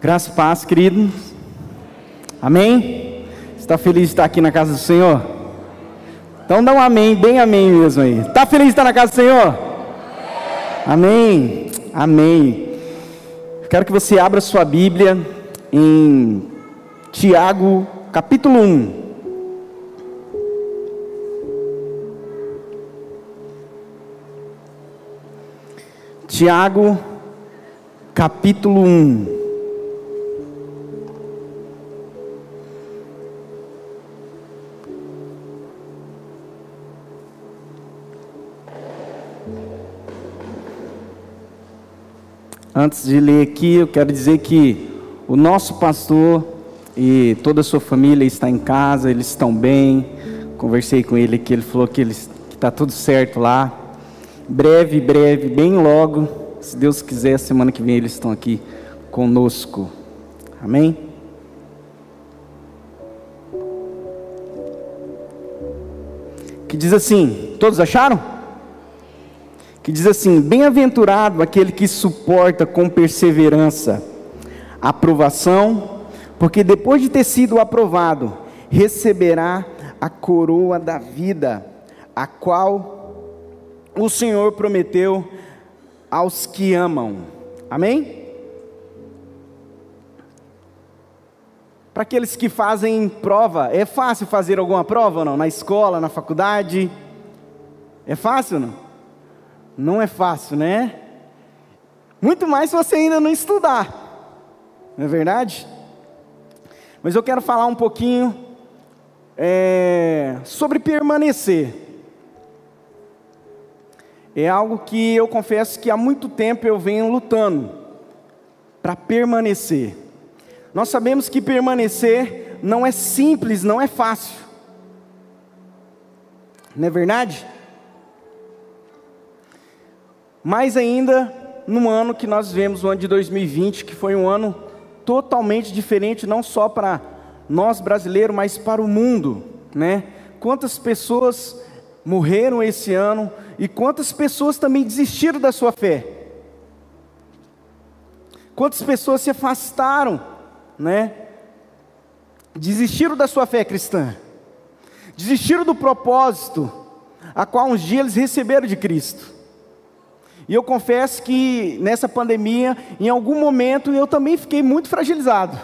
Graça e paz, queridos. Amém? Está feliz de estar aqui na casa do Senhor? Então dá um amém, bem amém mesmo aí. Está feliz de estar na casa do Senhor? Amém. Amém. Quero que você abra sua Bíblia em Tiago, capítulo 1. Tiago, capítulo 1. Antes de ler aqui, eu quero dizer que o nosso pastor e toda a sua família está em casa, eles estão bem. Conversei com ele aqui, ele falou que está tudo certo lá. Breve, breve, bem logo, se Deus quiser, semana que vem eles estão aqui conosco. Amém? Que diz assim: todos acharam? Que diz assim: Bem-aventurado aquele que suporta com perseverança a aprovação, porque depois de ter sido aprovado, receberá a coroa da vida, a qual o Senhor prometeu aos que amam. Amém? Para aqueles que fazem prova, é fácil fazer alguma prova ou não? Na escola, na faculdade? É fácil ou não? Não é fácil, né? Muito mais se você ainda não estudar, não é verdade? Mas eu quero falar um pouquinho é, sobre permanecer. É algo que eu confesso que há muito tempo eu venho lutando para permanecer. Nós sabemos que permanecer não é simples, não é fácil. Não é verdade? Mais ainda no ano que nós vemos, o ano de 2020, que foi um ano totalmente diferente, não só para nós brasileiros, mas para o mundo, né? Quantas pessoas morreram esse ano e quantas pessoas também desistiram da sua fé? Quantas pessoas se afastaram, né? Desistiram da sua fé cristã, desistiram do propósito a qual uns dias eles receberam de Cristo. E eu confesso que nessa pandemia, em algum momento, eu também fiquei muito fragilizado.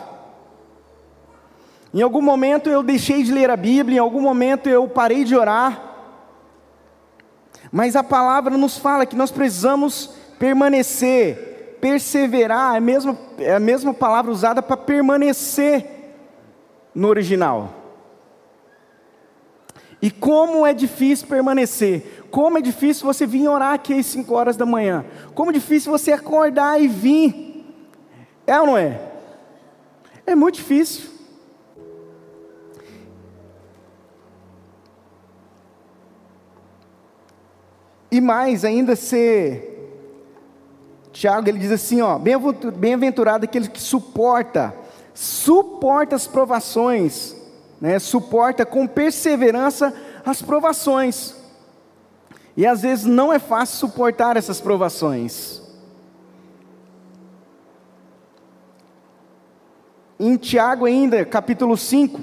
Em algum momento eu deixei de ler a Bíblia, em algum momento eu parei de orar. Mas a palavra nos fala que nós precisamos permanecer, perseverar, é a mesma, é a mesma palavra usada para permanecer no original. E como é difícil permanecer. Como é difícil você vir orar aqui às 5 horas da manhã. Como é difícil você acordar e vir. É ou não é? É muito difícil. E mais ainda ser. Tiago ele diz assim, ó, bem-aventurado aquele que suporta, suporta as provações, né? Suporta com perseverança as provações. E às vezes não é fácil suportar essas provações. Em Tiago ainda, capítulo 5,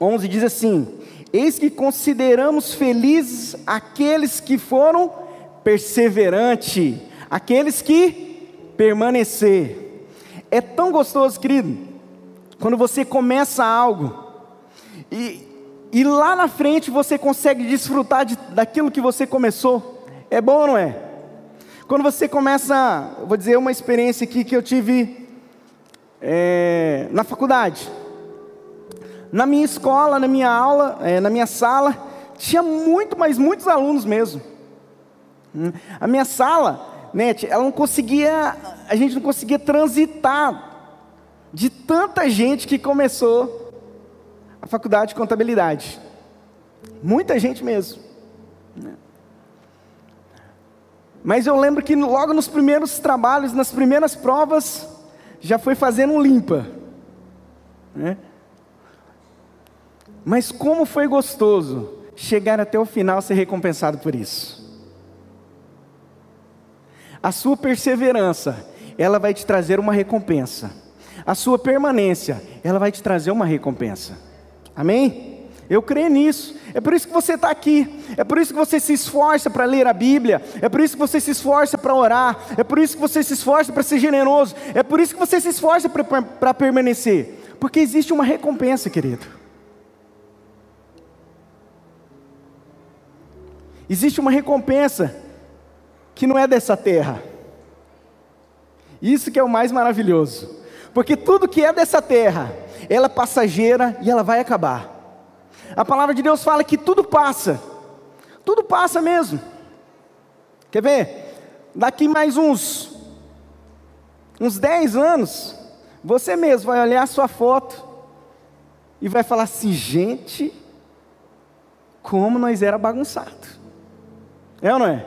11 diz assim: Eis que consideramos felizes aqueles que foram perseverantes, aqueles que permanecer. É tão gostoso, querido, quando você começa algo e e lá na frente você consegue desfrutar de, daquilo que você começou. É bom não é? Quando você começa, vou dizer uma experiência aqui que eu tive é, na faculdade. Na minha escola, na minha aula, é, na minha sala, tinha muito, mas muitos alunos mesmo. Hum, a minha sala, né, ela não conseguia, a gente não conseguia transitar de tanta gente que começou faculdade de contabilidade. Muita gente mesmo. Mas eu lembro que logo nos primeiros trabalhos, nas primeiras provas, já foi fazendo um limpa. Né? Mas como foi gostoso chegar até o final ser recompensado por isso. A sua perseverança, ela vai te trazer uma recompensa. a sua permanência, ela vai te trazer uma recompensa. Amém? Eu creio nisso. É por isso que você está aqui. É por isso que você se esforça para ler a Bíblia. É por isso que você se esforça para orar. É por isso que você se esforça para ser generoso. É por isso que você se esforça para permanecer. Porque existe uma recompensa, querido. Existe uma recompensa que não é dessa terra. Isso que é o mais maravilhoso. Porque tudo que é dessa terra, ela é passageira e ela vai acabar. A palavra de Deus fala que tudo passa. Tudo passa mesmo. Quer ver? Daqui mais uns uns 10 anos, você mesmo vai olhar a sua foto e vai falar assim, gente, como nós era bagunçado. É ou não é?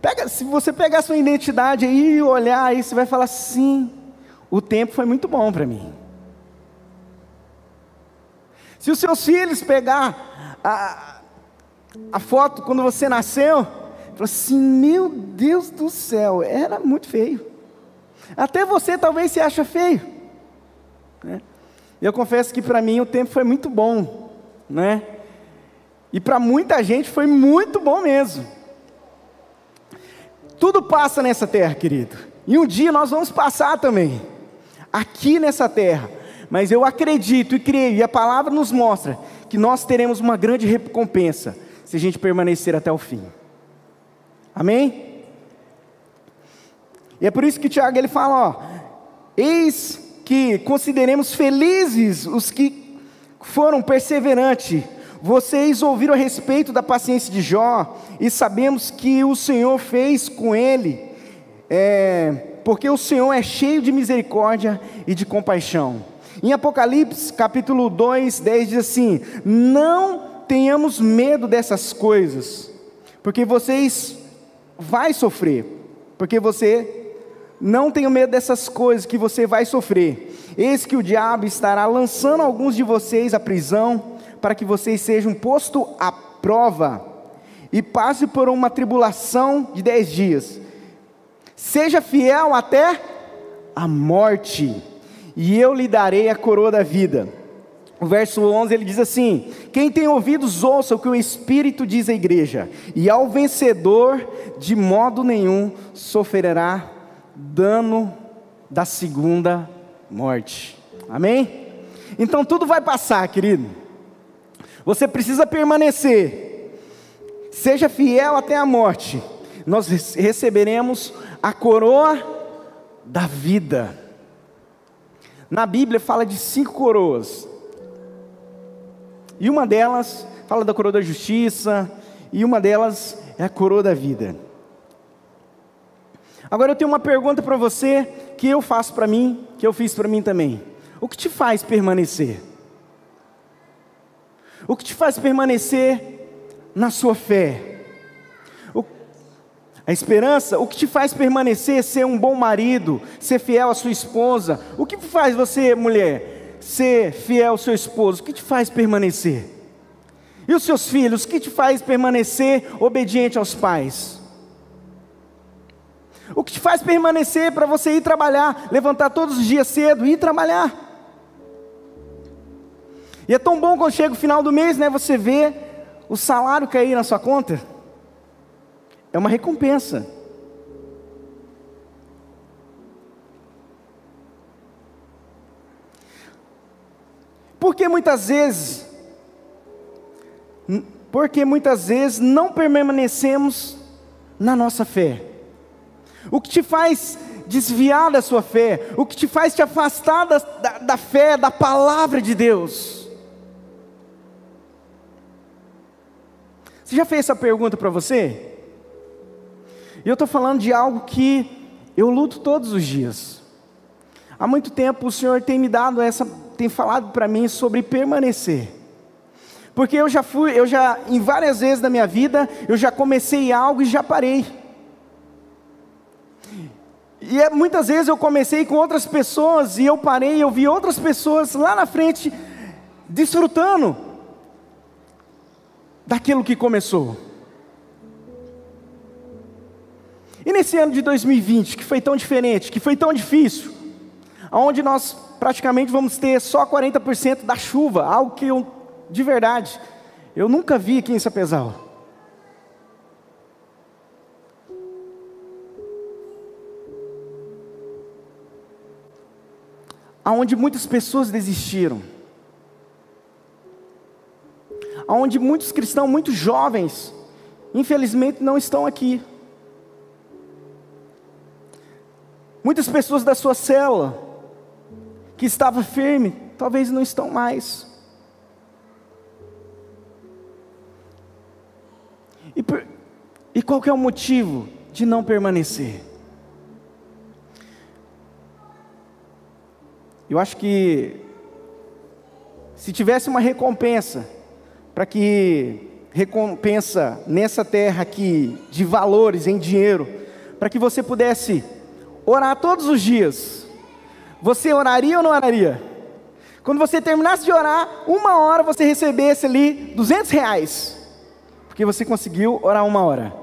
Pega, se você pegar sua identidade aí e olhar aí, você vai falar sim, o tempo foi muito bom para mim. Se os seus filhos pegar a, a foto quando você nasceu, falar assim, meu Deus do céu, era muito feio. Até você talvez se acha feio. Né? Eu confesso que para mim o tempo foi muito bom, né? E para muita gente foi muito bom mesmo. Tudo passa nessa terra, querido. E um dia nós vamos passar também. Aqui nessa terra. Mas eu acredito e creio, e a palavra nos mostra que nós teremos uma grande recompensa se a gente permanecer até o fim. Amém? E é por isso que Tiago ele fala, ó, eis que consideremos felizes os que foram perseverantes vocês ouviram a respeito da paciência de Jó e sabemos que o Senhor fez com ele, é, porque o Senhor é cheio de misericórdia e de compaixão. Em Apocalipse capítulo 2, 10 diz assim: Não tenhamos medo dessas coisas, porque vocês vai sofrer, porque você não tenha medo dessas coisas que você vai sofrer. Eis que o diabo estará lançando alguns de vocês à prisão para que vocês sejam postos à prova e passe por uma tribulação de dez dias. Seja fiel até a morte, e eu lhe darei a coroa da vida. O verso 11 ele diz assim: Quem tem ouvidos, ouça o que o Espírito diz à igreja, e ao vencedor, de modo nenhum, sofrerá dano da segunda morte. Amém? Então tudo vai passar, querido. Você precisa permanecer. Seja fiel até a morte. Nós receberemos a coroa da vida. Na Bíblia fala de cinco coroas. E uma delas fala da coroa da justiça, e uma delas é a coroa da vida. Agora eu tenho uma pergunta para você que eu faço para mim, que eu fiz para mim também. O que te faz permanecer? O que te faz permanecer na sua fé? A esperança, o que te faz permanecer, ser um bom marido, ser fiel à sua esposa? O que faz você, mulher, ser fiel ao seu esposo? O que te faz permanecer? E os seus filhos, o que te faz permanecer obediente aos pais? O que te faz permanecer para você ir trabalhar, levantar todos os dias cedo e ir trabalhar? E é tão bom quando chega o final do mês, né? Você vê o salário cair na sua conta. É uma recompensa. Porque muitas vezes, porque muitas vezes não permanecemos na nossa fé. O que te faz desviar da sua fé, o que te faz te afastar da, da, da fé, da palavra de Deus. Você já fez essa pergunta para você? E eu estou falando de algo que eu luto todos os dias. Há muito tempo o Senhor tem me dado essa, tem falado para mim sobre permanecer. Porque eu já fui, eu já, em várias vezes da minha vida, eu já comecei algo e já parei. E é, muitas vezes eu comecei com outras pessoas e eu parei, eu vi outras pessoas lá na frente desfrutando daquilo que começou. E nesse ano de 2020, que foi tão diferente, que foi tão difícil, onde nós praticamente vamos ter só 40% da chuva, algo que eu, de verdade, eu nunca vi aqui em Sapezal. Aonde muitas pessoas desistiram. Aonde muitos cristãos, muitos jovens, infelizmente não estão aqui. Muitas pessoas da sua célula, que estava firme, talvez não estão mais. E, por, e qual é o motivo de não permanecer? Eu acho que se tivesse uma recompensa para que recompensa nessa terra aqui de valores em dinheiro, para que você pudesse orar todos os dias. Você oraria ou não oraria? Quando você terminasse de orar, uma hora você recebesse ali 200 reais, porque você conseguiu orar uma hora.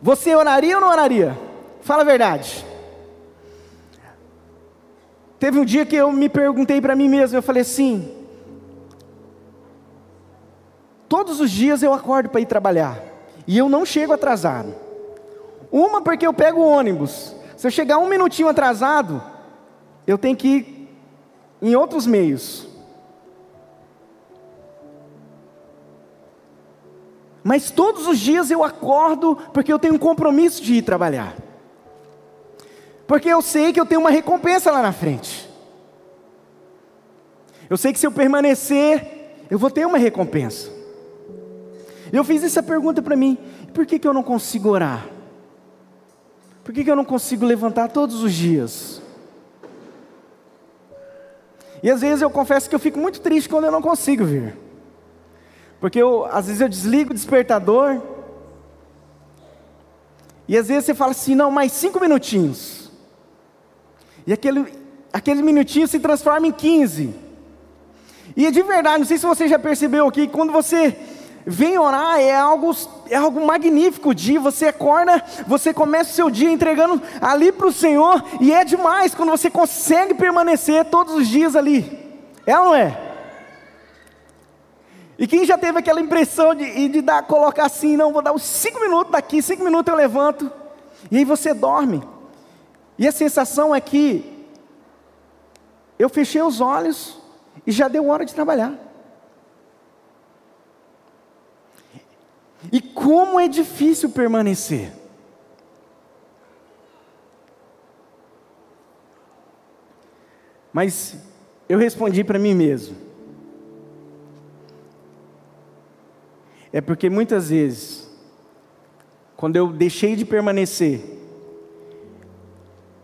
Você oraria ou não oraria? Fala a verdade. Teve um dia que eu me perguntei para mim mesmo, eu falei assim: todos os dias eu acordo para ir trabalhar e eu não chego atrasado. Uma porque eu pego o ônibus. Se eu chegar um minutinho atrasado, eu tenho que ir em outros meios. Mas todos os dias eu acordo porque eu tenho um compromisso de ir trabalhar. Porque eu sei que eu tenho uma recompensa lá na frente. Eu sei que se eu permanecer, eu vou ter uma recompensa. Eu fiz essa pergunta para mim: por que, que eu não consigo orar? Por que, que eu não consigo levantar todos os dias? E às vezes eu confesso que eu fico muito triste quando eu não consigo vir. Porque eu, às vezes eu desligo o despertador. E às vezes você fala assim, não, mais cinco minutinhos. E aquele, aquele minutinho se transforma em 15. E de verdade, não sei se você já percebeu aqui, quando você vem orar é algo, é algo magnífico. O dia você acorda, você começa o seu dia entregando ali para o Senhor, e é demais quando você consegue permanecer todos os dias ali. É ou não é? E quem já teve aquela impressão de, de dar, colocar assim, não, vou dar uns cinco minutos daqui, cinco minutos eu levanto, e aí você dorme. E a sensação é que eu fechei os olhos e já deu hora de trabalhar. E como é difícil permanecer. Mas eu respondi para mim mesmo. É porque muitas vezes, quando eu deixei de permanecer,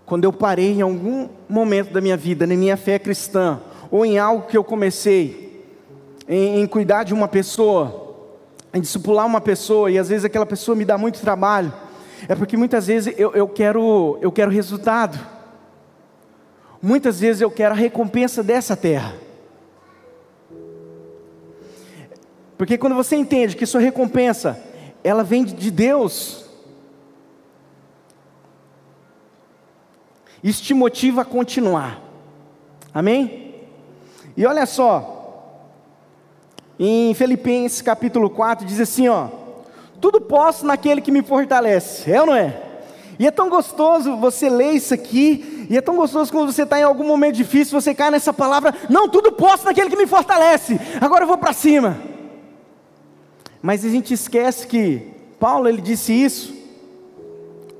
quando eu parei em algum momento da minha vida, na minha fé cristã, ou em algo que eu comecei, em, em cuidar de uma pessoa, em discipular uma pessoa e às vezes aquela pessoa me dá muito trabalho, é porque muitas vezes eu, eu, quero, eu quero resultado. Muitas vezes eu quero a recompensa dessa terra. Porque quando você entende que sua recompensa, ela vem de Deus, isso te motiva a continuar. Amém? E olha só, em Filipenses capítulo 4 diz assim, ó: Tudo posso naquele que me fortalece. É ou não é? E é tão gostoso você ler isso aqui, e é tão gostoso quando você está em algum momento difícil, você cai nessa palavra, não, tudo posso naquele que me fortalece, agora eu vou para cima. Mas a gente esquece que Paulo ele disse isso,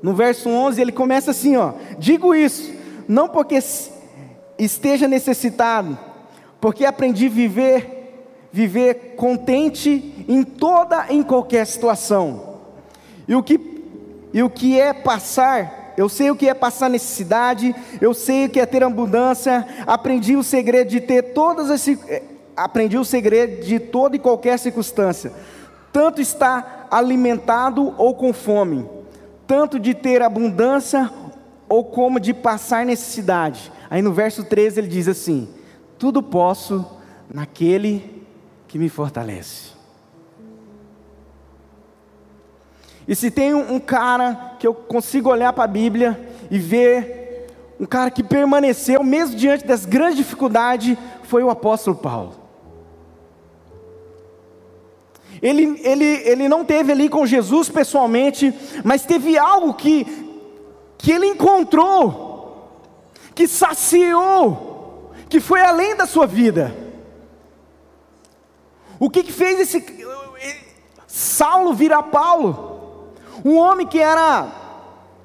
no verso 11 ele começa assim: ó, digo isso, não porque esteja necessitado, porque aprendi a viver viver contente em toda em qualquer situação. E o que e o que é passar, eu sei o que é passar necessidade, eu sei o que é ter abundância, aprendi o segredo de ter todas as eh, aprendi o segredo de toda e qualquer circunstância. Tanto estar alimentado ou com fome, tanto de ter abundância ou como de passar necessidade. Aí no verso 13 ele diz assim: Tudo posso naquele que me fortalece. E se tem um cara que eu consigo olhar para a Bíblia e ver um cara que permaneceu mesmo diante das grandes dificuldades, foi o apóstolo Paulo. Ele, ele, ele não teve ali com Jesus pessoalmente, mas teve algo que, que ele encontrou, que saciou, que foi além da sua vida. O que, que fez esse Saulo virar Paulo? Um homem que era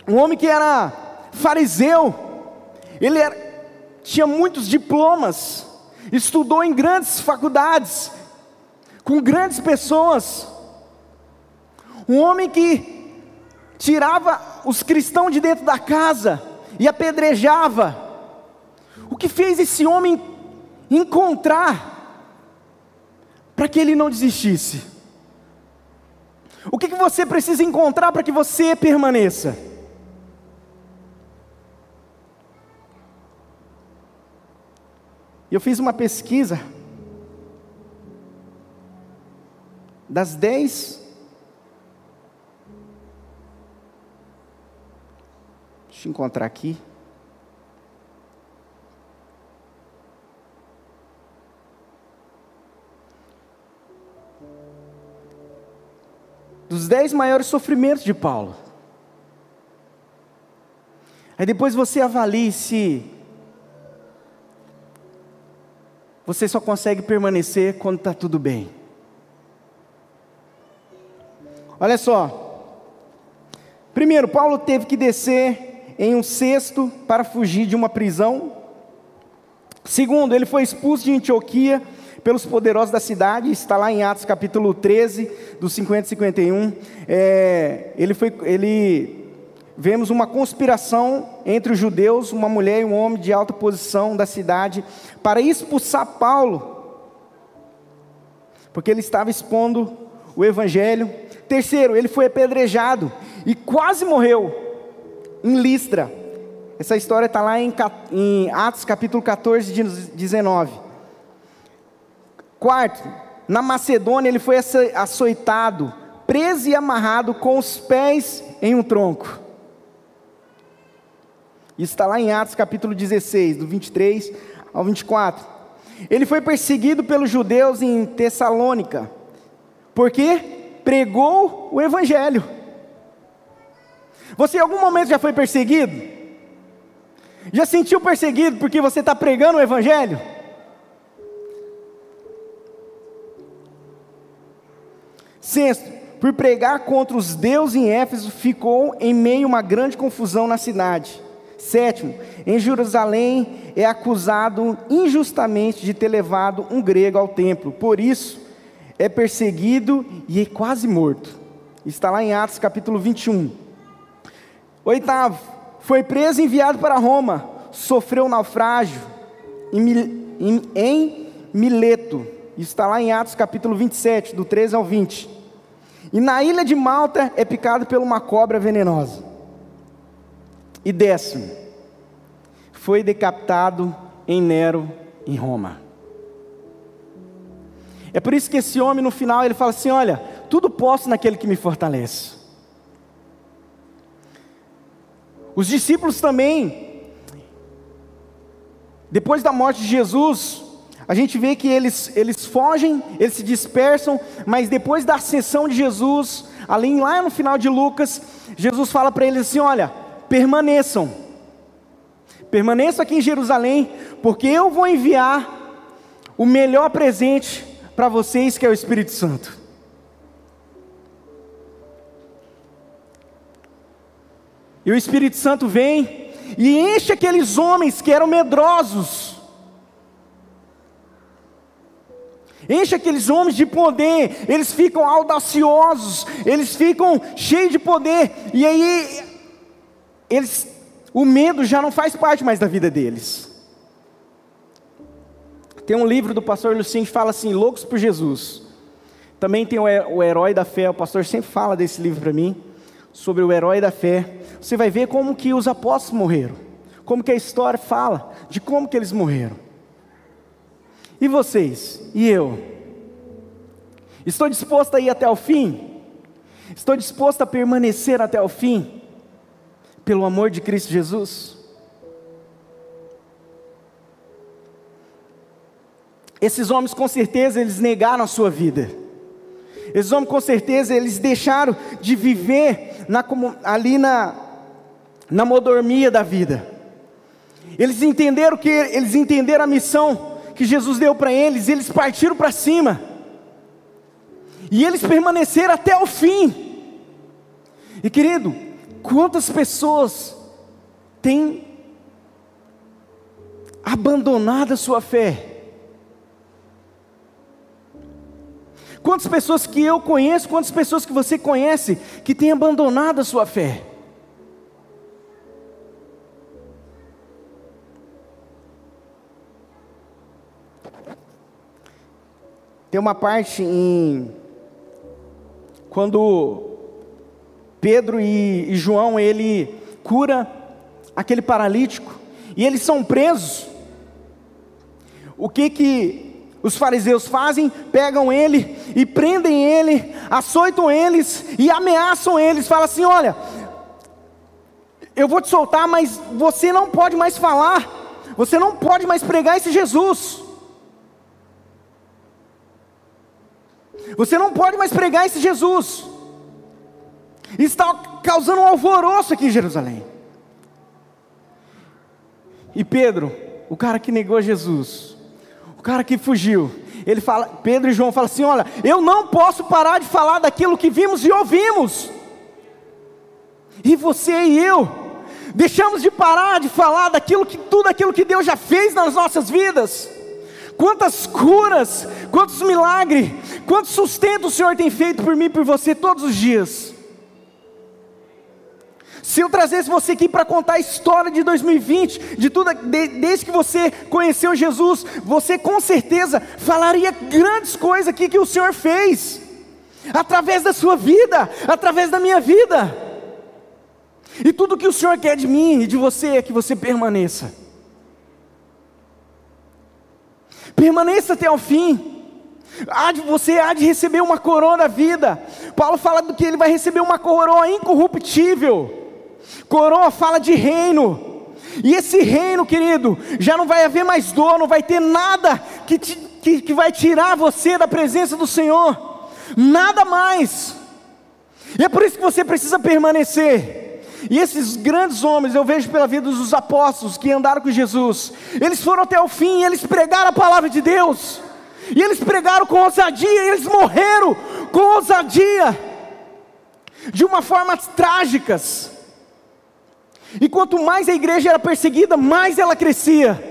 um homem que era fariseu, ele era, tinha muitos diplomas, estudou em grandes faculdades, com grandes pessoas. Um homem que tirava os cristãos de dentro da casa e apedrejava. O que fez esse homem encontrar para que ele não desistisse? O que, que você precisa encontrar para que você permaneça? Eu fiz uma pesquisa das dez. Deixa eu encontrar aqui. Dez maiores sofrimentos de Paulo. Aí depois você avalie se você só consegue permanecer quando está tudo bem. Olha só. Primeiro, Paulo teve que descer em um cesto para fugir de uma prisão. Segundo, ele foi expulso de Antioquia pelos poderosos da cidade, está lá em Atos capítulo 13, dos 50 e 51. É, ele foi, ele, vemos uma conspiração entre os judeus, uma mulher e um homem de alta posição da cidade, para expulsar Paulo, porque ele estava expondo o evangelho Terceiro, ele foi apedrejado e quase morreu em Listra. Essa história está lá em, Atos capítulo 14, 19. Quarto, na Macedônia ele foi açoitado, preso e amarrado com os pés em um tronco. Isso está lá em Atos capítulo 16, do 23 ao 24. Ele foi perseguido pelos judeus em Tessalônica. Por quê? pregou o Evangelho. Você em algum momento já foi perseguido? Já sentiu perseguido porque você está pregando o Evangelho? Sexto, por pregar contra os deuses em Éfeso, ficou em meio a uma grande confusão na cidade. Sétimo, em Jerusalém é acusado injustamente de ter levado um grego ao templo. Por isso, é perseguido e é quase morto. Está lá em Atos capítulo 21. Oitavo, foi preso e enviado para Roma, sofreu naufrágio em, em Mileto. Está lá em Atos capítulo 27, do 13 ao 20. E na ilha de Malta é picado por uma cobra venenosa. E décimo, foi decapitado em Nero, em Roma. É por isso que esse homem no final ele fala assim: olha, tudo posso naquele que me fortalece. Os discípulos também, depois da morte de Jesus, a gente vê que eles, eles fogem, eles se dispersam, mas depois da ascensão de Jesus, ali lá no final de Lucas, Jesus fala para eles assim: olha, permaneçam, permaneçam aqui em Jerusalém, porque eu vou enviar o melhor presente para vocês que é o Espírito Santo. E o Espírito Santo vem e enche aqueles homens que eram medrosos. Enche aqueles homens de poder, eles ficam audaciosos, eles ficam cheios de poder, e aí eles, o medo já não faz parte mais da vida deles. Tem um livro do pastor Lucinho que fala assim: Loucos por Jesus. Também tem o Herói da Fé, o pastor sempre fala desse livro para mim, sobre o Herói da Fé. Você vai ver como que os apóstolos morreram, como que a história fala de como que eles morreram. E vocês? E eu? Estou disposto a ir até o fim? Estou disposto a permanecer até o fim, pelo amor de Cristo Jesus? Esses homens com certeza eles negaram a sua vida. Esses homens com certeza eles deixaram de viver na, ali na, na modormia da vida. Eles entenderam que eles entenderam a missão que Jesus deu para eles, eles partiram para cima. E eles permaneceram até o fim. E querido, quantas pessoas têm abandonado a sua fé? Quantas pessoas que eu conheço, quantas pessoas que você conhece que têm abandonado a sua fé? Tem uma parte em quando Pedro e, e João ele cura aquele paralítico e eles são presos. O que que os fariseus fazem? Pegam ele e prendem ele, açoitam eles e ameaçam eles. Fala assim: olha, eu vou te soltar, mas você não pode mais falar, você não pode mais pregar esse Jesus. Você não pode mais pregar esse Jesus. Está causando um alvoroço aqui em Jerusalém. E Pedro, o cara que negou Jesus, o cara que fugiu, ele fala, Pedro e João falam assim: olha, eu não posso parar de falar daquilo que vimos e ouvimos. E você e eu deixamos de parar de falar daquilo que tudo aquilo que Deus já fez nas nossas vidas. Quantas curas, quantos milagres, quanto sustento o Senhor tem feito por mim e por você todos os dias. Se eu trazesse você aqui para contar a história de 2020, de tudo, de, desde que você conheceu Jesus, você com certeza falaria grandes coisas aqui que o Senhor fez, através da sua vida, através da minha vida. E tudo que o Senhor quer de mim e de você é que você permaneça. Permaneça até o fim. Há de, você há de receber uma coroa da vida. Paulo fala do que ele vai receber uma coroa incorruptível. Coroa fala de reino. E esse reino, querido, já não vai haver mais dor, não vai ter nada que, te, que, que vai tirar você da presença do Senhor. Nada mais. E é por isso que você precisa permanecer. E esses grandes homens, eu vejo pela vida dos apóstolos que andaram com Jesus, eles foram até o fim, eles pregaram a palavra de Deus, e eles pregaram com ousadia, eles morreram com ousadia, de uma forma trágicas. E quanto mais a igreja era perseguida, mais ela crescia.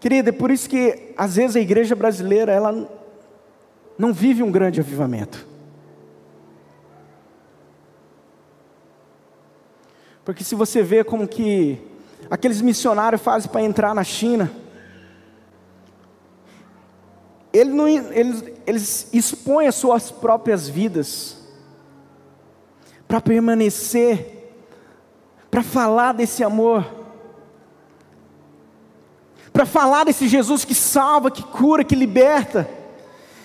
Querida, é por isso que às vezes a igreja brasileira ela não vive um grande avivamento. Porque se você vê como que aqueles missionários fazem para entrar na China, ele não, eles, eles expõem as suas próprias vidas para permanecer, para falar desse amor, para falar desse Jesus que salva, que cura, que liberta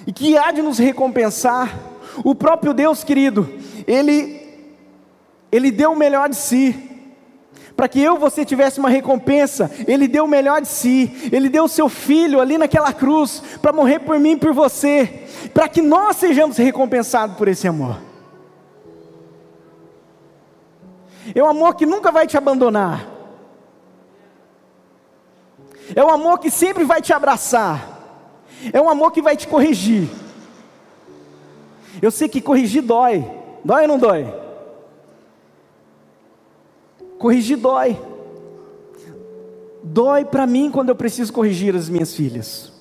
e que há de nos recompensar. O próprio Deus, querido, Ele ele deu o melhor de si. Para que eu você tivesse uma recompensa, Ele deu o melhor de si, Ele deu o seu filho ali naquela cruz, para morrer por mim e por você, para que nós sejamos recompensados por esse amor. É um amor que nunca vai te abandonar, é um amor que sempre vai te abraçar, é um amor que vai te corrigir. Eu sei que corrigir dói, dói ou não dói? Corrigir dói. Dói para mim quando eu preciso corrigir as minhas filhas.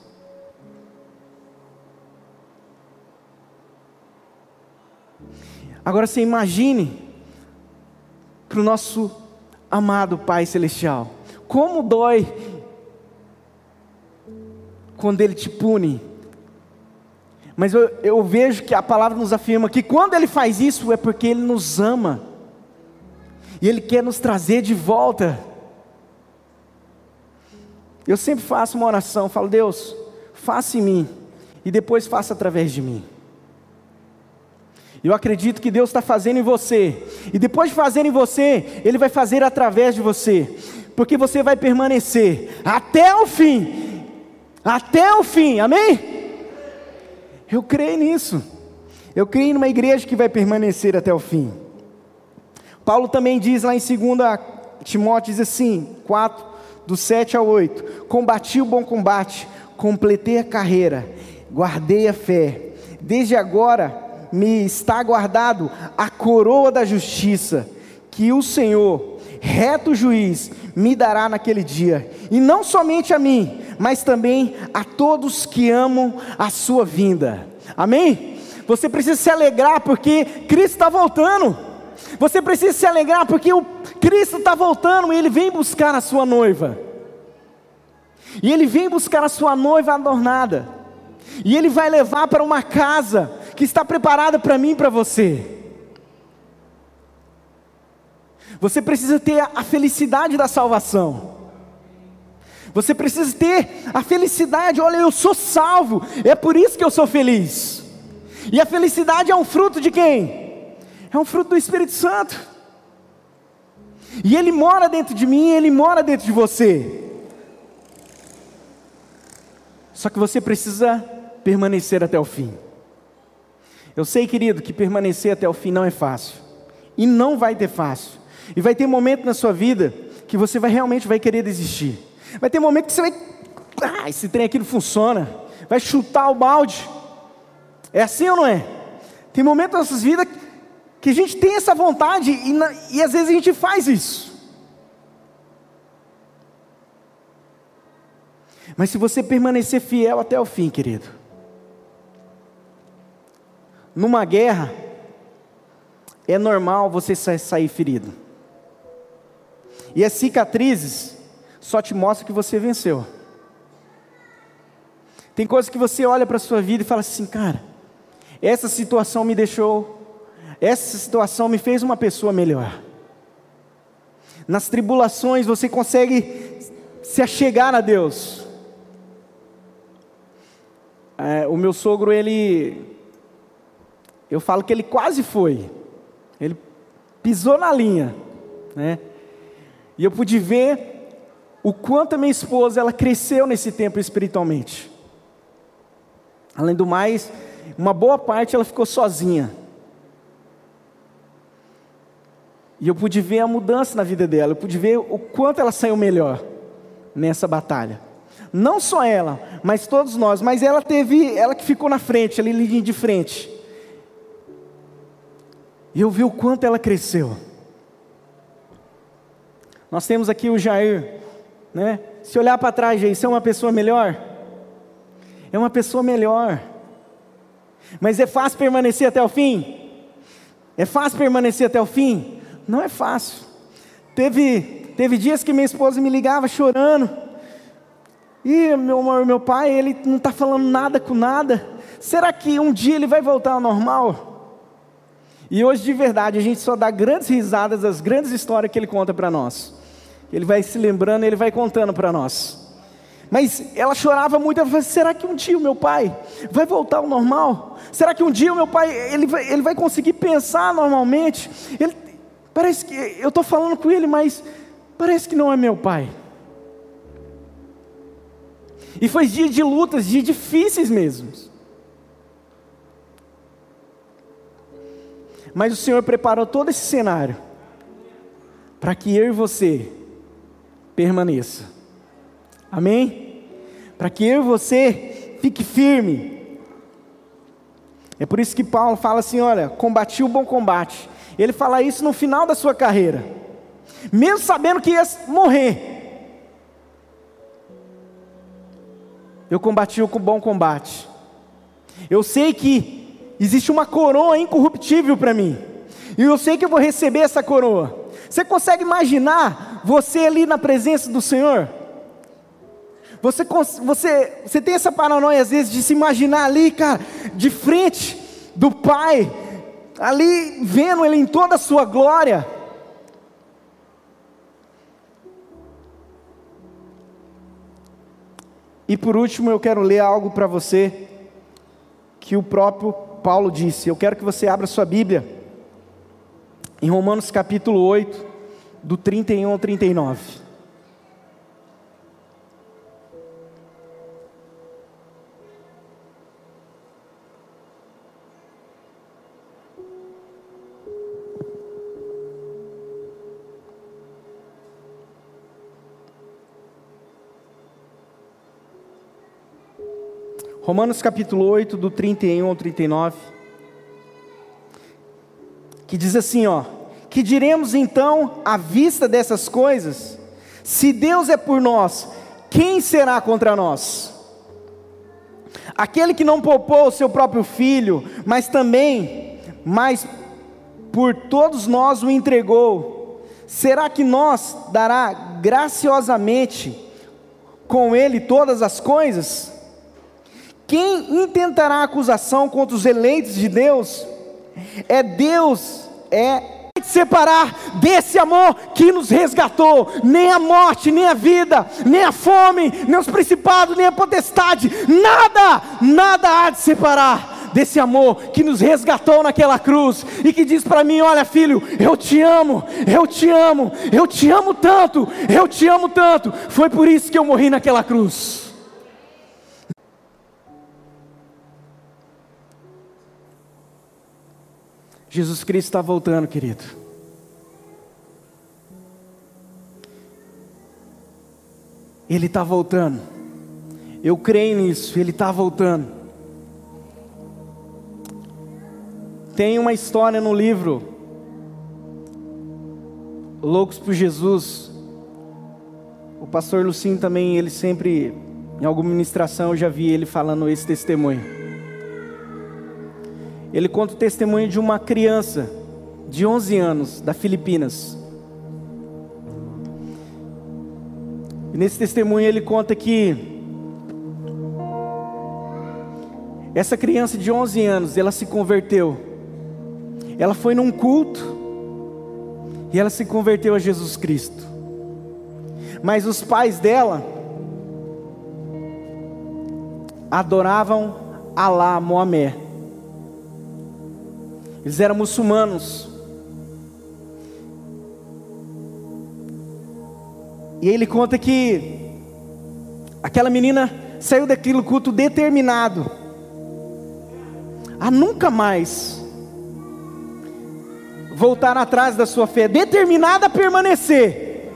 Agora você imagine para o nosso amado Pai Celestial, como dói quando Ele te pune. Mas eu, eu vejo que a palavra nos afirma que quando Ele faz isso é porque Ele nos ama e Ele quer nos trazer de volta. Eu sempre faço uma oração, falo, Deus, faça em mim, e depois faça através de mim. Eu acredito que Deus está fazendo em você, e depois de fazer em você, Ele vai fazer através de você, porque você vai permanecer até o fim, até o fim, amém? Eu creio nisso, eu creio numa igreja que vai permanecer até o fim. Paulo também diz lá em 2 Timóteo, diz assim, 4, do 7 ao 8: Combati o bom combate, completei a carreira, guardei a fé, desde agora me está guardado a coroa da justiça, que o Senhor, reto juiz, me dará naquele dia, e não somente a mim, mas também a todos que amam a sua vinda. Amém? Você precisa se alegrar porque Cristo está voltando. Você precisa se alegrar porque o Cristo está voltando e Ele vem buscar a sua noiva. E Ele vem buscar a sua noiva adornada. E Ele vai levar para uma casa que está preparada para mim e para você. Você precisa ter a felicidade da salvação. Você precisa ter a felicidade, olha, eu sou salvo, é por isso que eu sou feliz. E a felicidade é um fruto de quem? É um fruto do Espírito Santo. E ele mora dentro de mim, ele mora dentro de você. Só que você precisa permanecer até o fim. Eu sei, querido, que permanecer até o fim não é fácil. E não vai ter fácil. E vai ter momento na sua vida que você vai realmente vai querer desistir. Vai ter momento que você vai, ah, esse trem aqui não funciona. Vai chutar o balde. É assim ou não é? Tem momentos nas nossas vidas que a gente tem essa vontade e, na, e às vezes a gente faz isso. Mas se você permanecer fiel até o fim, querido, numa guerra, é normal você sair ferido. E as cicatrizes só te mostram que você venceu. Tem coisas que você olha para a sua vida e fala assim, cara, essa situação me deixou, essa situação me fez uma pessoa melhor. Nas tribulações você consegue se achegar a Deus. É, o meu sogro, ele eu falo que ele quase foi. Ele pisou na linha, né? E eu pude ver o quanto a minha esposa ela cresceu nesse tempo espiritualmente. Além do mais, uma boa parte ela ficou sozinha. E eu pude ver a mudança na vida dela, eu pude ver o quanto ela saiu melhor nessa batalha. Não só ela, mas todos nós, mas ela teve, ela que ficou na frente, ali linha de frente. E eu vi o quanto ela cresceu. Nós temos aqui o Jair, né? Se olhar para trás, Jair, você é uma pessoa melhor? É uma pessoa melhor. Mas é fácil permanecer até o fim? É fácil permanecer até o fim? Não é fácil. Teve, teve dias que minha esposa me ligava chorando. E meu, meu pai, ele não está falando nada com nada. Será que um dia ele vai voltar ao normal? E hoje, de verdade, a gente só dá grandes risadas das grandes histórias que ele conta para nós. Ele vai se lembrando, ele vai contando para nós. Mas ela chorava muito, ela falou: será que um dia o meu pai vai voltar ao normal? Será que um dia o meu pai ele vai, ele vai conseguir pensar normalmente? Ele, parece que eu estou falando com ele, mas parece que não é meu pai. E foi dia de lutas, dias difíceis mesmo. Mas o Senhor preparou todo esse cenário para que eu e você permaneça. Amém? Para que eu e você fique firme. É por isso que Paulo fala assim, olha, combati o bom combate. Ele fala isso no final da sua carreira. Mesmo sabendo que ia morrer. Eu combati o bom combate. Eu sei que Existe uma coroa incorruptível para mim. E eu sei que eu vou receber essa coroa. Você consegue imaginar você ali na presença do Senhor? Você, você, você tem essa paranoia às vezes de se imaginar ali, cara, de frente do Pai, ali vendo Ele em toda a sua glória. E por último, eu quero ler algo para você que o próprio Paulo disse. Eu quero que você abra sua Bíblia em Romanos capítulo 8, do 31 ao 39. Romanos capítulo 8, do 31 ao 39, que diz assim, ó: Que diremos então à vista dessas coisas? Se Deus é por nós, quem será contra nós? Aquele que não poupou o seu próprio filho, mas também, mas por todos nós o entregou, será que nós dará graciosamente com ele todas as coisas? Quem intentará acusação contra os eleitos de Deus? É Deus, é separar desse amor que nos resgatou, nem a morte, nem a vida, nem a fome, nem os principados, nem a potestade, nada, nada há de separar desse amor que nos resgatou naquela cruz e que diz para mim: Olha, filho, eu te amo, eu te amo, eu te amo tanto, eu te amo tanto. Foi por isso que eu morri naquela cruz. Jesus Cristo está voltando, querido. Ele está voltando. Eu creio nisso, ele está voltando. Tem uma história no livro Loucos por Jesus. O pastor Lucinho também, ele sempre, em alguma ministração, eu já vi ele falando esse testemunho. Ele conta o testemunho de uma criança de 11 anos, da Filipinas. E nesse testemunho ele conta que essa criança de 11 anos, ela se converteu. Ela foi num culto e ela se converteu a Jesus Cristo. Mas os pais dela adoravam Alá, Moamé. Eles eram muçulmanos. E ele conta que aquela menina saiu daquele culto determinado a nunca mais voltar atrás da sua fé, determinada a permanecer.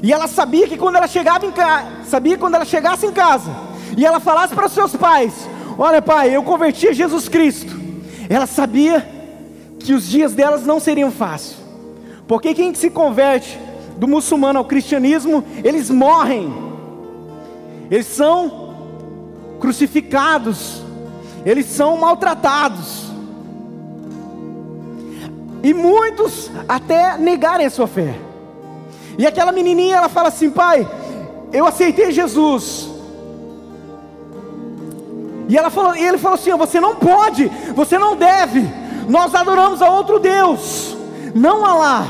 E ela sabia que quando ela chegava em casa, sabia quando ela chegasse em casa, e ela falasse para os seus pais: Olha, pai, eu converti a Jesus Cristo. Ela sabia que os dias delas não seriam fáceis. Porque quem se converte do muçulmano ao cristianismo, eles morrem. Eles são crucificados. Eles são maltratados. E muitos até negarem a sua fé. E aquela menininha, ela fala assim: "Pai, eu aceitei Jesus, e, ela falou, e ele falou assim: Você não pode, você não deve. Nós adoramos a outro Deus, não a lá.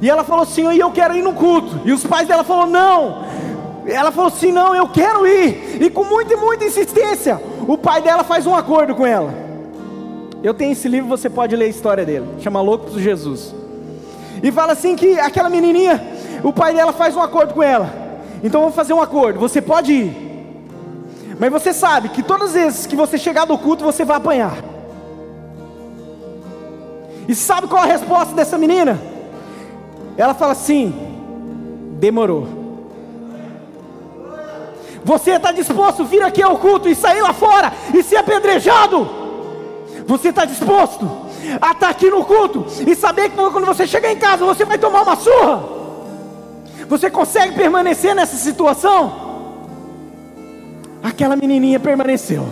E ela falou assim: E eu quero ir no culto. E os pais dela falaram: Não. Ela falou assim: Não, eu quero ir. E com muita e muita insistência, o pai dela faz um acordo com ela. Eu tenho esse livro, você pode ler a história dele. Chama Loucos de Jesus. E fala assim que aquela menininha, o pai dela faz um acordo com ela. Então vamos fazer um acordo. Você pode ir. Mas você sabe que todas as vezes que você chegar do culto, você vai apanhar. E sabe qual a resposta dessa menina? Ela fala assim: demorou. Você está disposto a vir aqui ao culto e sair lá fora e ser apedrejado? Você está disposto a estar tá aqui no culto e saber que quando você chegar em casa você vai tomar uma surra? Você consegue permanecer nessa situação? Aquela menininha permaneceu.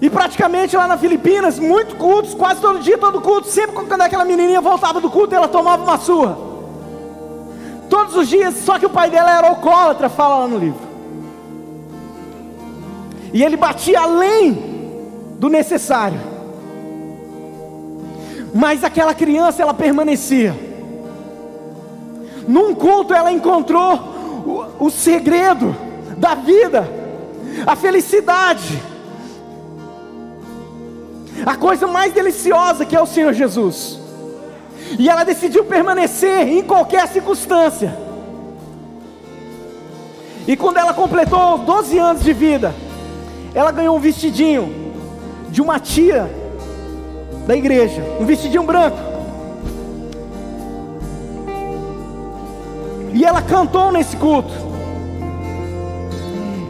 E praticamente lá na Filipinas, muitos cultos, quase todo dia, todo culto, sempre quando aquela menininha voltava do culto, ela tomava uma sua. Todos os dias, só que o pai dela era alcoólatra, fala lá no livro. E ele batia além do necessário. Mas aquela criança, ela permanecia. Num culto, ela encontrou o, o segredo da vida a felicidade, a coisa mais deliciosa que é o Senhor Jesus. E ela decidiu permanecer em qualquer circunstância. E quando ela completou 12 anos de vida, ela ganhou um vestidinho de uma tia da igreja, um vestidinho branco. E ela cantou nesse culto.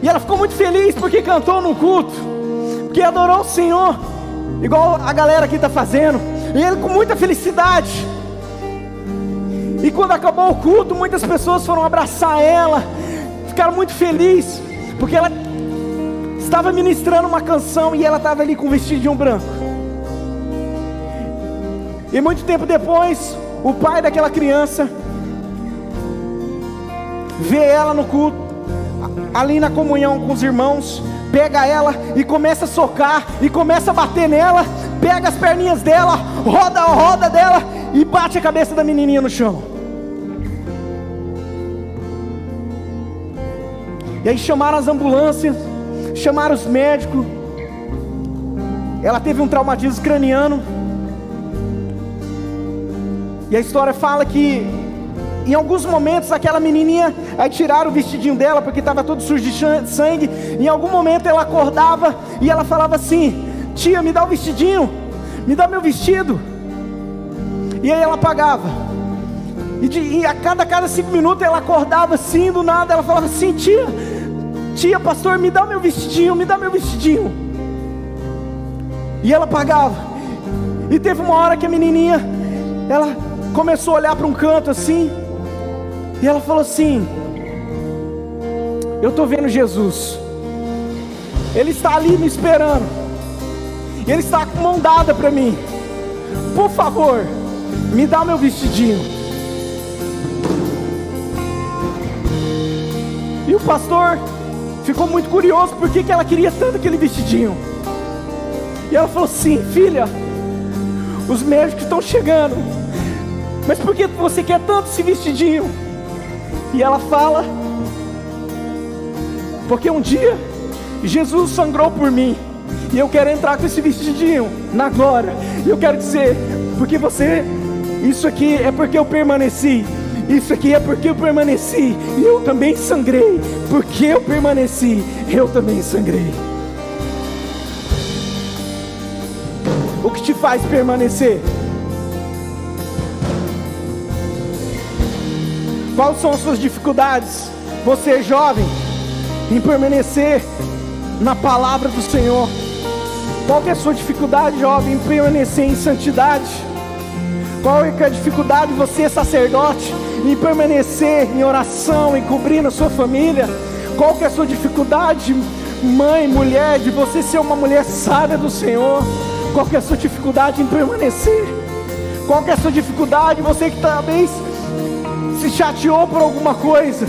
E ela ficou muito feliz porque cantou no culto, porque adorou o Senhor, igual a galera aqui está fazendo. E ele com muita felicidade. E quando acabou o culto, muitas pessoas foram abraçar ela, ficaram muito felizes, porque ela estava ministrando uma canção e ela estava ali com um vestidinho branco. E muito tempo depois, o pai daquela criança vê ela no culto, ali na comunhão com os irmãos, pega ela e começa a socar, e começa a bater nela, pega as perninhas dela, roda a roda dela e bate a cabeça da menininha no chão. E aí chamaram as ambulâncias, chamaram os médicos. Ela teve um traumatismo craniano. E a história fala que em alguns momentos aquela menininha, aí tiraram o vestidinho dela porque estava todo sujo de sangue. Em algum momento ela acordava e ela falava assim: Tia, me dá o vestidinho, me dá meu vestido. E aí ela apagava. E, de, e a cada, cada cinco minutos ela acordava assim, do nada, ela falava assim: Tia, tia, pastor, me dá meu vestidinho, me dá meu vestidinho. E ela pagava. E teve uma hora que a menininha, ela começou a olhar para um canto assim, e ela falou assim: Eu estou vendo Jesus, Ele está ali me esperando, Ele está com mão dada para mim. Por favor, me dá meu vestidinho. E o pastor ficou muito curioso por que ela queria tanto aquele vestidinho. E ela falou assim: Filha, os médicos estão chegando, mas por que você quer tanto esse vestidinho? E ela fala: Porque um dia Jesus sangrou por mim, e eu quero entrar com esse vestidinho na glória. E eu quero dizer: Porque você, isso aqui é porque eu permaneci. Isso aqui é porque eu permaneci e eu também sangrei. Porque eu permaneci, eu também sangrei. O que te faz permanecer? Quais são as suas dificuldades? Você é jovem em permanecer na palavra do Senhor. Qual é a sua dificuldade, jovem, em permanecer em santidade? Qual é a dificuldade de você, sacerdote, em permanecer em oração, em cobrir a sua família? Qual é a sua dificuldade, mãe, mulher, de você ser uma mulher sábia do Senhor? Qual é a sua dificuldade em permanecer? Qual é a sua dificuldade, você que talvez se chateou por alguma coisa?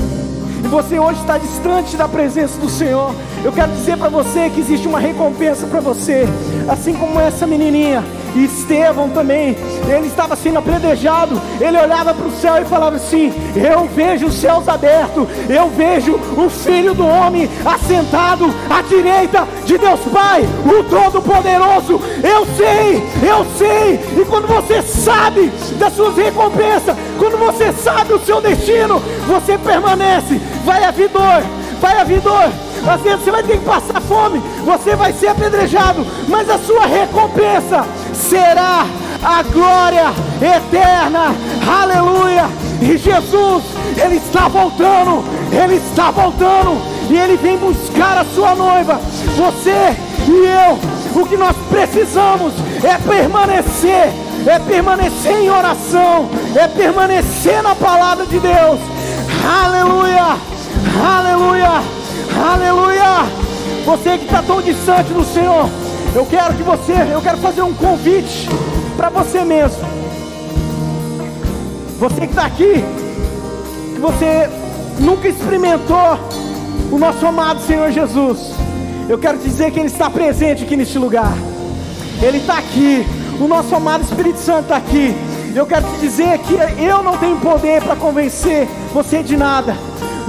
e você hoje está distante da presença do Senhor, eu quero dizer para você que existe uma recompensa para você, assim como essa menininha e Estevão também, ele estava sendo apredejado, ele olhava para o céu e falava assim: Eu vejo os céus abertos, eu vejo o Filho do Homem assentado à direita de Deus Pai, o Todo-Poderoso. Eu sei, eu sei, e quando você sabe das suas recompensas, quando você sabe o seu destino, você permanece. Vai haver dor, vai haver dor vezes você vai ter que passar fome, você vai ser apedrejado, mas a sua recompensa será a glória eterna. Aleluia! E Jesus, Ele está voltando, Ele está voltando, e Ele vem buscar a sua noiva. Você e eu, o que nós precisamos é permanecer, é permanecer em oração, é permanecer na palavra de Deus. Aleluia! Aleluia! Aleluia! Você que está tão distante do Senhor, eu quero que você, eu quero fazer um convite para você mesmo. Você que está aqui, que você nunca experimentou o nosso amado Senhor Jesus. Eu quero dizer que Ele está presente aqui neste lugar. Ele está aqui. O nosso amado Espírito Santo está aqui. Eu quero te dizer que eu não tenho poder para convencer você de nada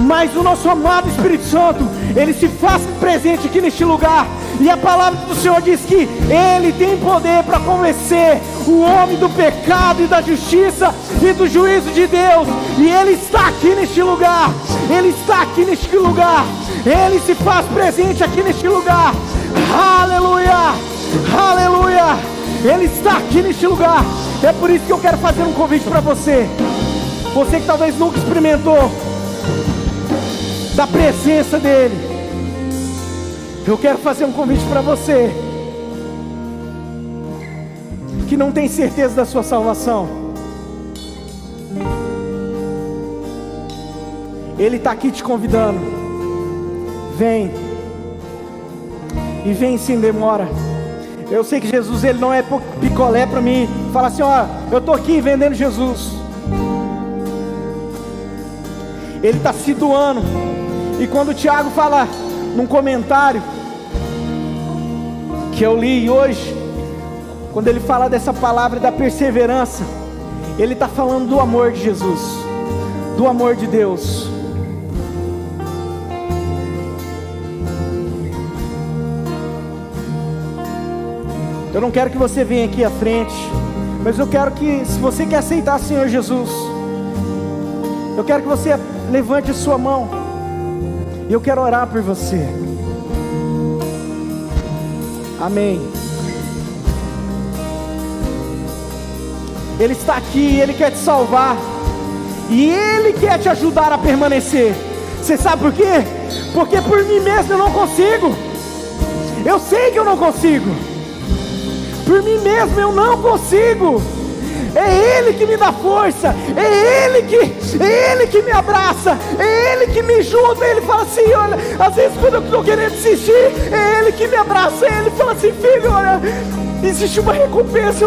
mas o nosso amado Espírito Santo, ele se faz presente aqui neste lugar. E a palavra do Senhor diz que ele tem poder para convencer o homem do pecado e da justiça e do juízo de Deus. E ele está aqui neste lugar. Ele está aqui neste lugar. Ele se faz presente aqui neste lugar. Aleluia! Aleluia! Ele está aqui neste lugar. É por isso que eu quero fazer um convite para você. Você que talvez nunca experimentou da presença dEle. Eu quero fazer um convite para você que não tem certeza da sua salvação. Ele está aqui te convidando. Vem. E vem sem demora. Eu sei que Jesus ele não é picolé para mim. Fala assim, ó, eu estou aqui vendendo Jesus. Ele está se doando. E quando o Tiago fala num comentário que eu li hoje, quando ele fala dessa palavra da perseverança, ele está falando do amor de Jesus, do amor de Deus. Eu não quero que você venha aqui à frente, mas eu quero que, se você quer aceitar o Senhor Jesus, eu quero que você levante sua mão. E eu quero orar por você. Amém. Ele está aqui, Ele quer te salvar. E Ele quer te ajudar a permanecer. Você sabe por quê? Porque por mim mesmo eu não consigo. Eu sei que eu não consigo. Por mim mesmo eu não consigo é Ele que me dá força, é Ele que, é Ele que me abraça, é Ele que me ajuda. Ele fala assim: olha, às vezes quando eu estou querendo desistir, é Ele que me abraça, é Ele fala assim: filho, olha, existe uma recompensa.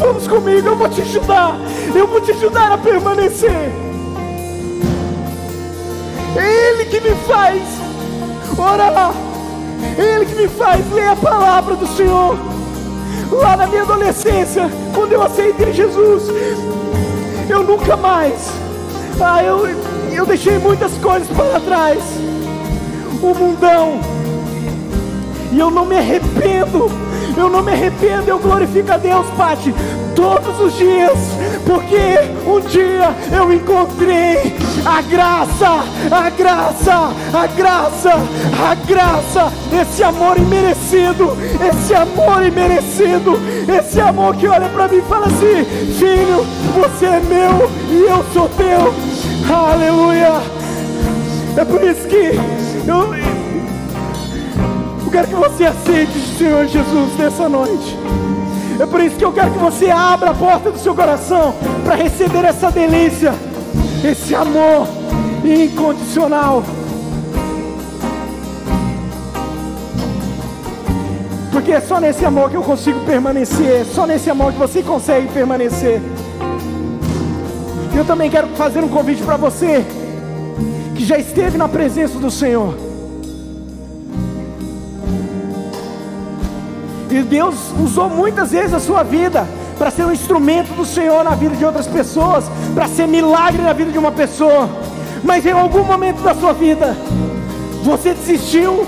Vamos comigo, eu vou te ajudar, eu vou te ajudar a permanecer. É Ele que me faz orar, é Ele que me faz ler a palavra do Senhor lá na minha adolescência, quando eu aceitei Jesus, eu nunca mais, ah, eu, eu deixei muitas coisas para trás, o mundão, e eu não me arrependo, eu não me arrependo, eu glorifico a Deus, Pati, todos os dias, porque um dia eu encontrei a graça, a graça, a graça, a graça, esse amor imerecido, esse amor imerecido, esse amor que olha para mim e fala assim: Filho, você é meu e eu sou teu, aleluia. É por isso que eu, quero que você aceite o Senhor Jesus nessa noite. É por isso que eu quero que você abra a porta do seu coração para receber essa delícia, esse amor incondicional. Porque é só nesse amor que eu consigo permanecer, é só nesse amor que você consegue permanecer. Eu também quero fazer um convite para você que já esteve na presença do Senhor. E Deus usou muitas vezes a sua vida para ser um instrumento do Senhor na vida de outras pessoas, para ser milagre na vida de uma pessoa. Mas em algum momento da sua vida, você desistiu,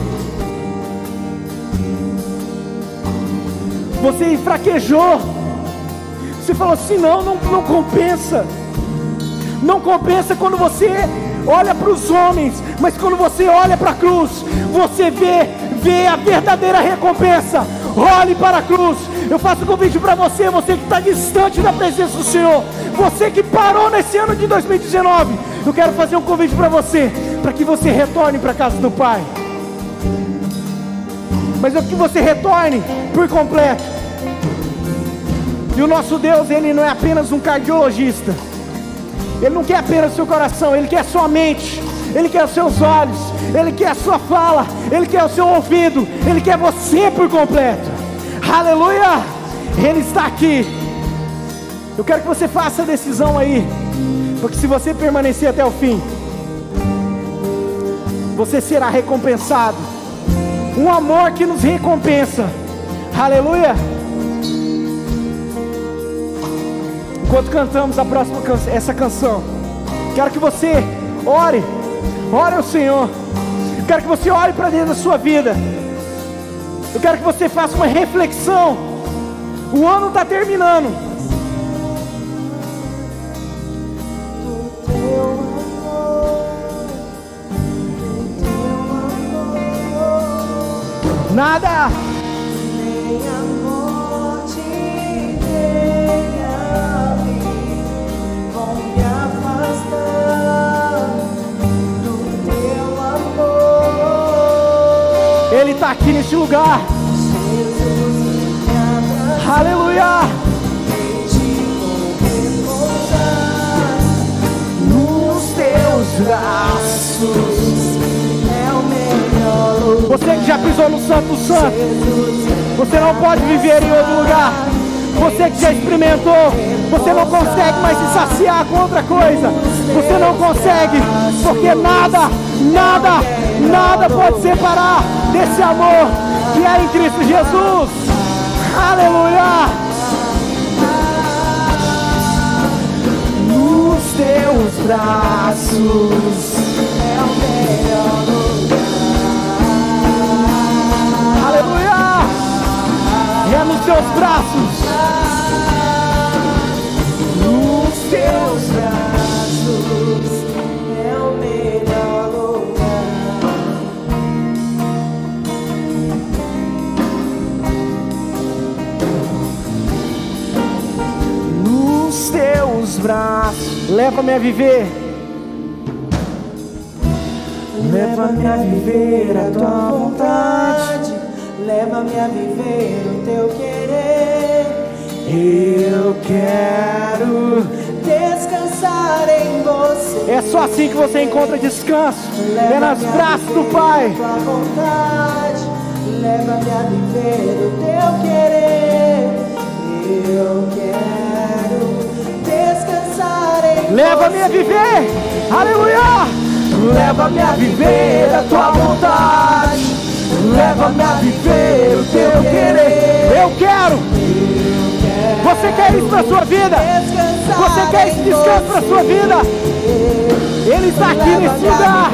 você enfraquejou, você falou assim: não, não, não compensa. Não compensa quando você olha para os homens, mas quando você olha para a cruz, você vê, vê a verdadeira recompensa olhe para a cruz. Eu faço um convite para você, você que está distante da presença do Senhor, você que parou nesse ano de 2019. Eu quero fazer um convite para você, para que você retorne para a casa do Pai. Mas é que você retorne por completo. E o nosso Deus, Ele não é apenas um cardiologista. Ele não quer apenas seu coração, Ele quer sua mente. Ele quer os seus olhos, Ele quer a sua fala, Ele quer o seu ouvido, Ele quer você por completo. Aleluia! Ele está aqui. Eu quero que você faça a decisão aí, porque se você permanecer até o fim, você será recompensado. Um amor que nos recompensa. Aleluia! Enquanto cantamos a próxima canção, essa canção, quero que você Ore, ore ao Senhor. Eu quero que você olhe para dentro da sua vida. Eu quero que você faça uma reflexão. O ano está terminando. Nada. Aqui neste lugar. Aleluia. Nos teus braços é o melhor. Você que já pisou no Santo. Jesus, Você não pode viver em outro lugar. Você que já experimentou, você não consegue mais se saciar com outra coisa. Você não consegue, porque nada, nada, nada pode separar desse amor que é em Cristo Jesus. Aleluia! nos teus braços é o melhor lugar. Aleluia! É nos teus braços. Teus braços. Leva-me a viver. Leva-me a viver a tua vontade, leva-me a viver o teu querer. Eu quero. Descansar em você. É só assim que você encontra descanso. É nos braços do Pai. Tua vontade, leva-me a viver o teu querer. Eu quero Leva-me a viver. Aleluia. Leva-me a viver a tua vontade. Leva-me a viver o teu querer. Eu quero. Você quer isso para sua vida? Você quer esse descanso para sua vida? Ele está aqui nesse lugar.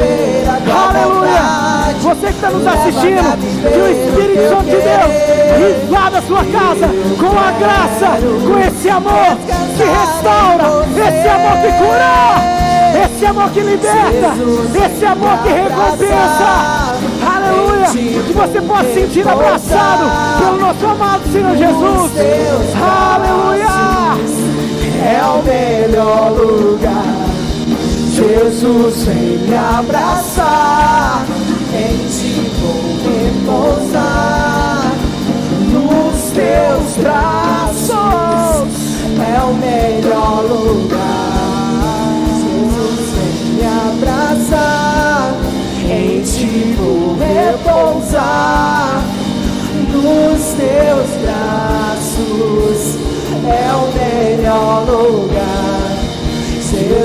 Aleluia. Você que está nos assistindo, que o Espírito Santo de Deus invada a sua casa com a graça, com esse amor que restaura, esse amor que cura, esse amor que liberta, esse amor que recompensa. Aleluia. Que você possa se sentir abraçado pelo nosso amado Senhor Jesus. Aleluia. É o melhor lugar. Jesus vem me abraçar, em ti vou repousar. Nos teus braços é o melhor lugar. Jesus vem me abraçar, em ti vou repousar. Nos teus braços é o melhor lugar.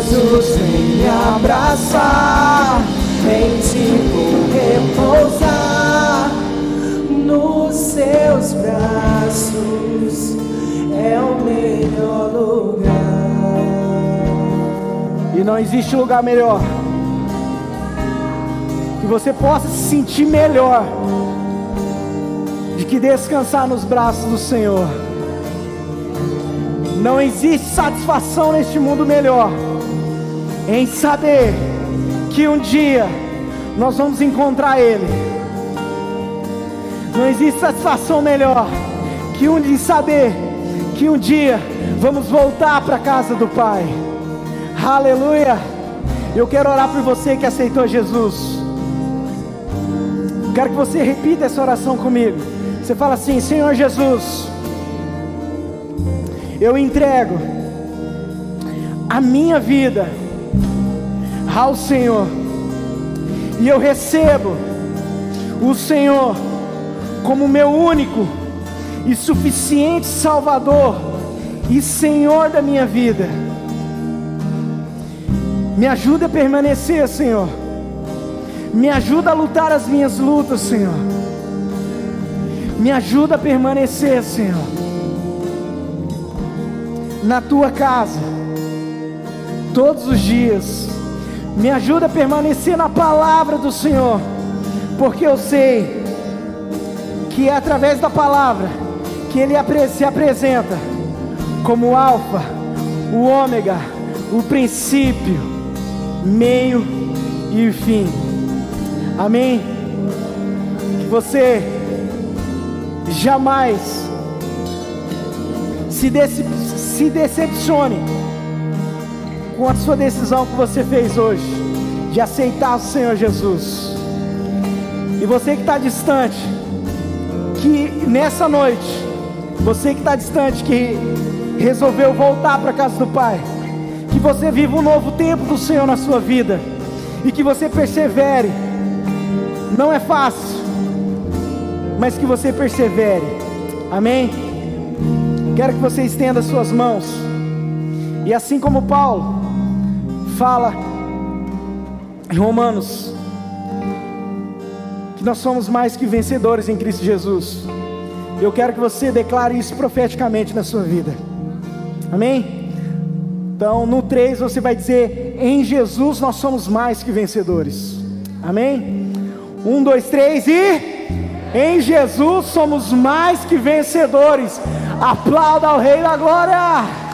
Jesus vem me abraçar, em ti vou repousar. Nos seus braços é o melhor lugar. E não existe lugar melhor. Que você possa se sentir melhor. De que descansar nos braços do Senhor. Não existe satisfação neste mundo melhor. Em saber que um dia nós vamos encontrar Ele. Não existe satisfação melhor que um de saber que um dia vamos voltar para a casa do Pai. Aleluia! Eu quero orar por você que aceitou Jesus. Quero que você repita essa oração comigo. Você fala assim: Senhor Jesus, eu entrego a minha vida ao Senhor, e eu recebo o Senhor como meu único e suficiente Salvador e Senhor da minha vida. Me ajuda a permanecer, Senhor. Me ajuda a lutar as minhas lutas, Senhor. Me ajuda a permanecer, Senhor. Na tua casa, todos os dias, Me ajuda a permanecer na palavra do Senhor, porque eu sei que é através da palavra que Ele se apresenta como o Alfa, o Ômega, o princípio, meio e fim. Amém? Que você jamais se, dece se decepcione com a sua decisão que você fez hoje de aceitar o Senhor Jesus. E você que está distante, que nessa noite, você que está distante, que resolveu voltar para a casa do Pai, que você viva um novo tempo do Senhor na sua vida e que você persevere. Não é fácil, mas que você persevere. Amém? Quero que você estenda suas mãos. E assim como Paulo fala em Romanos que nós somos mais que vencedores em Cristo Jesus. Eu quero que você declare isso profeticamente na sua vida. Amém? Então, no 3 você vai dizer: Em Jesus nós somos mais que vencedores. Amém? 1, 2, 3 e. Em Jesus somos mais que vencedores. Aplauda ao Rei da Glória.